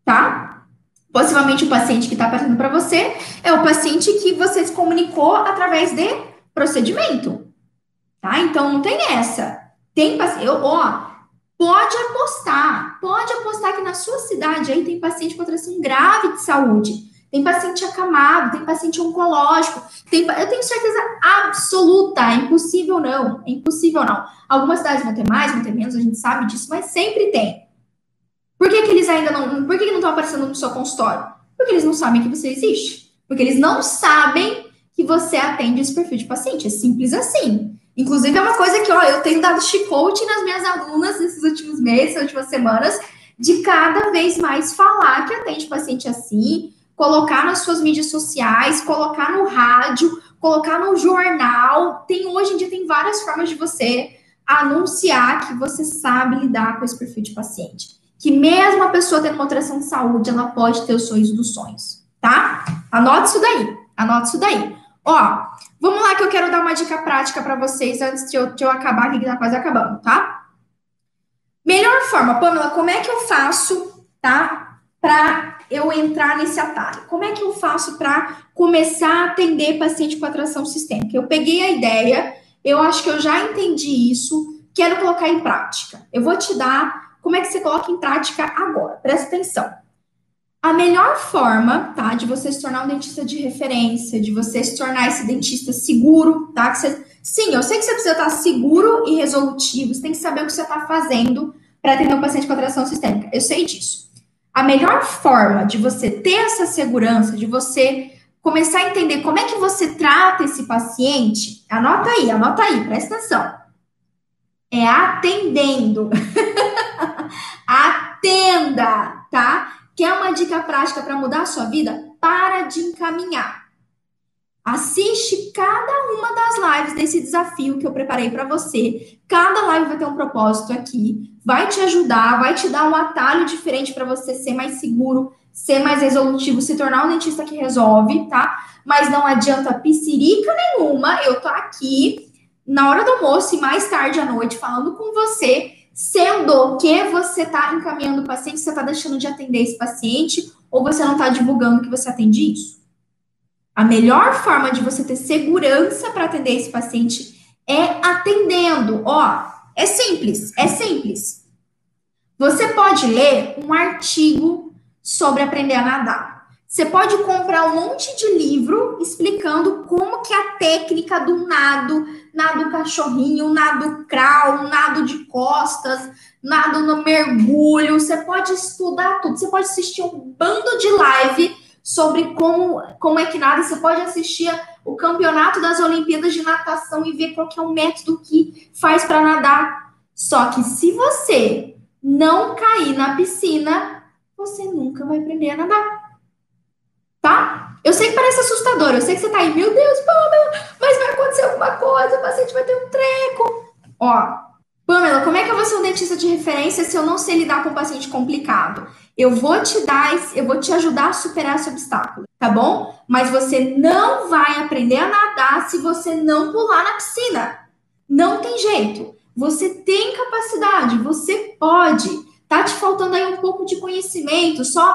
Tá? Possivelmente, o paciente que está aparecendo para você é o paciente que você se comunicou através de procedimento. Tá? Então, não tem essa. Tem paciente. Ó, pode apostar. Pode apostar que na sua cidade aí tem paciente com atração grave de saúde tem paciente acamado, tem paciente oncológico, tem, eu tenho certeza absoluta, é impossível não, é impossível não. Algumas cidades vão ter mais, vão ter menos, a gente sabe disso, mas sempre tem. Por que, que eles ainda não, por que, que não estão aparecendo no seu consultório? Porque eles não sabem que você existe. Porque eles não sabem que você atende esse perfil de paciente. É simples assim. Inclusive, é uma coisa que, ó, eu tenho dado chicote nas minhas alunas nesses últimos meses, nas últimas semanas, de cada vez mais falar que atende paciente assim, colocar nas suas mídias sociais, colocar no rádio, colocar no jornal. Tem hoje em dia tem várias formas de você anunciar que você sabe lidar com esse perfil de paciente. Que mesmo a pessoa tendo uma alteração de saúde, ela pode ter os sonhos dos sonhos, tá? Anote isso daí, anote isso daí. Ó, vamos lá que eu quero dar uma dica prática para vocês antes de eu, de eu acabar aqui, que tá quase acabando, tá? Melhor forma, Pamela, como é que eu faço, tá? Para eu entrar nesse atalho? Como é que eu faço para começar a atender paciente com atração sistêmica? Eu peguei a ideia, eu acho que eu já entendi isso, quero colocar em prática. Eu vou te dar como é que você coloca em prática agora. Presta atenção. A melhor forma, tá, de você se tornar um dentista de referência, de você se tornar esse dentista seguro, tá? Que você, sim, eu sei que você precisa estar seguro e resolutivo, você tem que saber o que você está fazendo para atender um paciente com atração sistêmica. Eu sei disso. A melhor forma de você ter essa segurança, de você começar a entender como é que você trata esse paciente, anota aí, anota aí, presta atenção. É atendendo. Atenda, tá? Quer uma dica prática para mudar a sua vida? Para de encaminhar. Assiste cada uma das lives desse desafio que eu preparei para você. Cada live vai ter um propósito aqui, vai te ajudar, vai te dar um atalho diferente para você ser mais seguro, ser mais resolutivo, se tornar um dentista que resolve, tá? Mas não adianta piscirica nenhuma, eu tô aqui na hora do almoço e mais tarde à noite falando com você sendo que você está encaminhando o paciente, você está deixando de atender esse paciente, ou você não está divulgando que você atende isso. A melhor forma de você ter segurança para atender esse paciente é atendendo. Ó, é simples, é simples. Você pode ler um artigo sobre aprender a nadar. Você pode comprar um monte de livro explicando como que a técnica do nado, nado cachorrinho, nado crawl, nado de costas, nado no mergulho. Você pode estudar tudo. Você pode assistir um bando de live sobre como, como é que nada. Você pode assistir o campeonato das Olimpíadas de natação e ver qual que é o método que faz para nadar. Só que se você não cair na piscina, você nunca vai aprender a nadar tá? Eu sei que parece assustador, eu sei que você tá aí, meu Deus, mas vai acontecer alguma coisa, o paciente vai ter um treco. Ó, Pamela, como é que eu vou ser um dentista de referência se eu não sei lidar com um paciente complicado? Eu vou te dar, eu vou te ajudar a superar esse obstáculo, tá bom? Mas você não vai aprender a nadar se você não pular na piscina. Não tem jeito. Você tem capacidade, você pode. Tá te faltando aí um pouco de conhecimento, só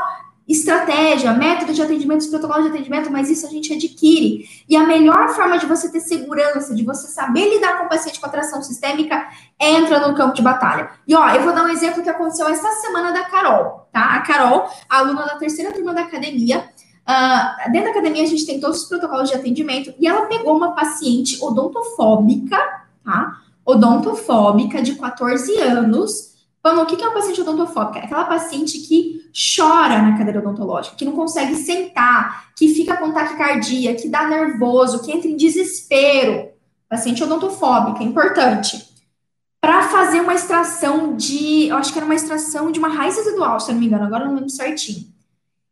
estratégia, método de atendimento, protocolo de atendimento, mas isso a gente adquire. E a melhor forma de você ter segurança, de você saber lidar com o paciente com atração sistêmica, é no campo de batalha. E ó, eu vou dar um exemplo que aconteceu essa semana da Carol, tá? A Carol, aluna da terceira turma da academia, uh, dentro da academia a gente tem todos os protocolos de atendimento, e ela pegou uma paciente odontofóbica, tá? Odontofóbica de 14 anos, Vamos, o que é uma paciente odontofóbica? Aquela paciente que chora na cadeira odontológica, que não consegue sentar, que fica com taquicardia, que dá nervoso, que entra em desespero. Paciente odontofóbica, importante. Para fazer uma extração de, eu acho que era uma extração de uma raiz residual, se eu não me engano, agora eu não lembro certinho.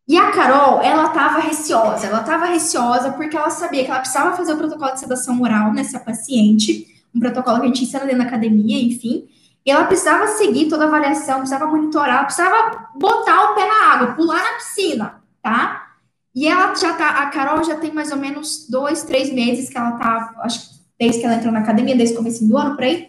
E a Carol, ela estava receosa, ela estava receosa porque ela sabia que ela precisava fazer o protocolo de sedação oral nessa paciente, um protocolo que a gente ensina dentro da academia, enfim, e ela precisava seguir toda a avaliação, precisava monitorar, precisava botar o pé na água, pular na piscina, tá? E ela já tá, a Carol já tem mais ou menos dois, três meses que ela tá, acho que desde que ela entrou na academia, desde o começo do ano, por aí.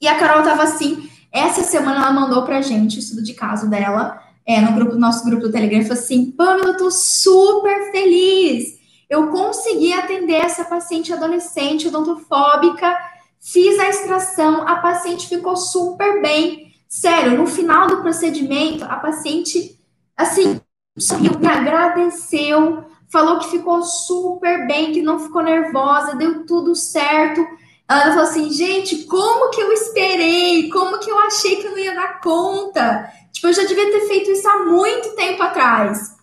E a Carol tava assim, essa semana ela mandou pra gente o estudo de caso dela, é, no grupo, nosso grupo do Telegram, falou assim, Pamela, eu tô super feliz, eu consegui atender essa paciente adolescente odontofóbica, Fiz a extração, a paciente ficou super bem. Sério, no final do procedimento, a paciente, assim, sorriu, me agradeceu, falou que ficou super bem, que não ficou nervosa, deu tudo certo. Ela falou assim, gente, como que eu esperei? Como que eu achei que eu não ia dar conta? Tipo, eu já devia ter feito isso há muito tempo atrás.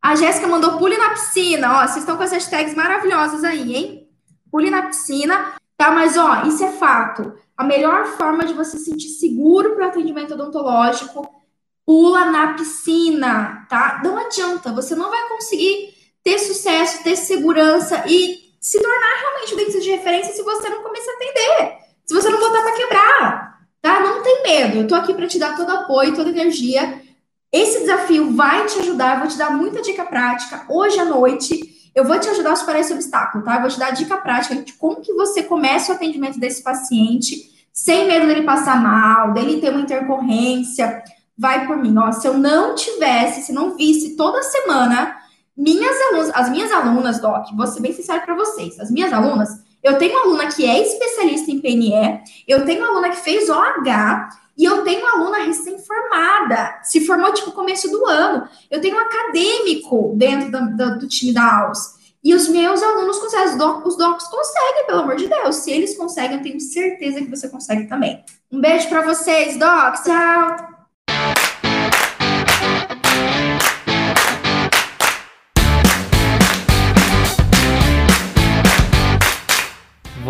A Jéssica mandou pule na piscina. Ó, vocês estão com as hashtags maravilhosas aí, hein? Pule na piscina. Tá, mas ó, isso é fato. A melhor forma de você se sentir seguro para o atendimento odontológico, pula na piscina, tá? Não adianta, você não vai conseguir ter sucesso, ter segurança e se tornar realmente um dentista de referência se você não começar a atender, se você não botar para quebrar, tá? Não tem medo, eu tô aqui para te dar todo apoio, toda energia. Esse desafio vai te ajudar, eu vou te dar muita dica prática hoje à noite. Eu vou te ajudar a superar esse obstáculo, tá? Eu vou te dar dica prática de como que você começa o atendimento desse paciente sem medo dele passar mal, dele ter uma intercorrência. Vai por mim, ó. Se eu não tivesse, se não visse toda semana minhas alunas, as minhas alunas, Doc, vou ser bem sincero para vocês, as minhas alunas, eu tenho uma aluna que é especialista em PNE, eu tenho uma aluna que fez OH, E eu tenho aluna recém-formada, se formou tipo começo do ano. Eu tenho um acadêmico dentro da, da, do time da AUS. E os meus alunos conseguem, os, doc, os docs conseguem, pelo amor de Deus. Se eles conseguem, eu tenho certeza que você consegue também. Um beijo para vocês, docs. Tchau.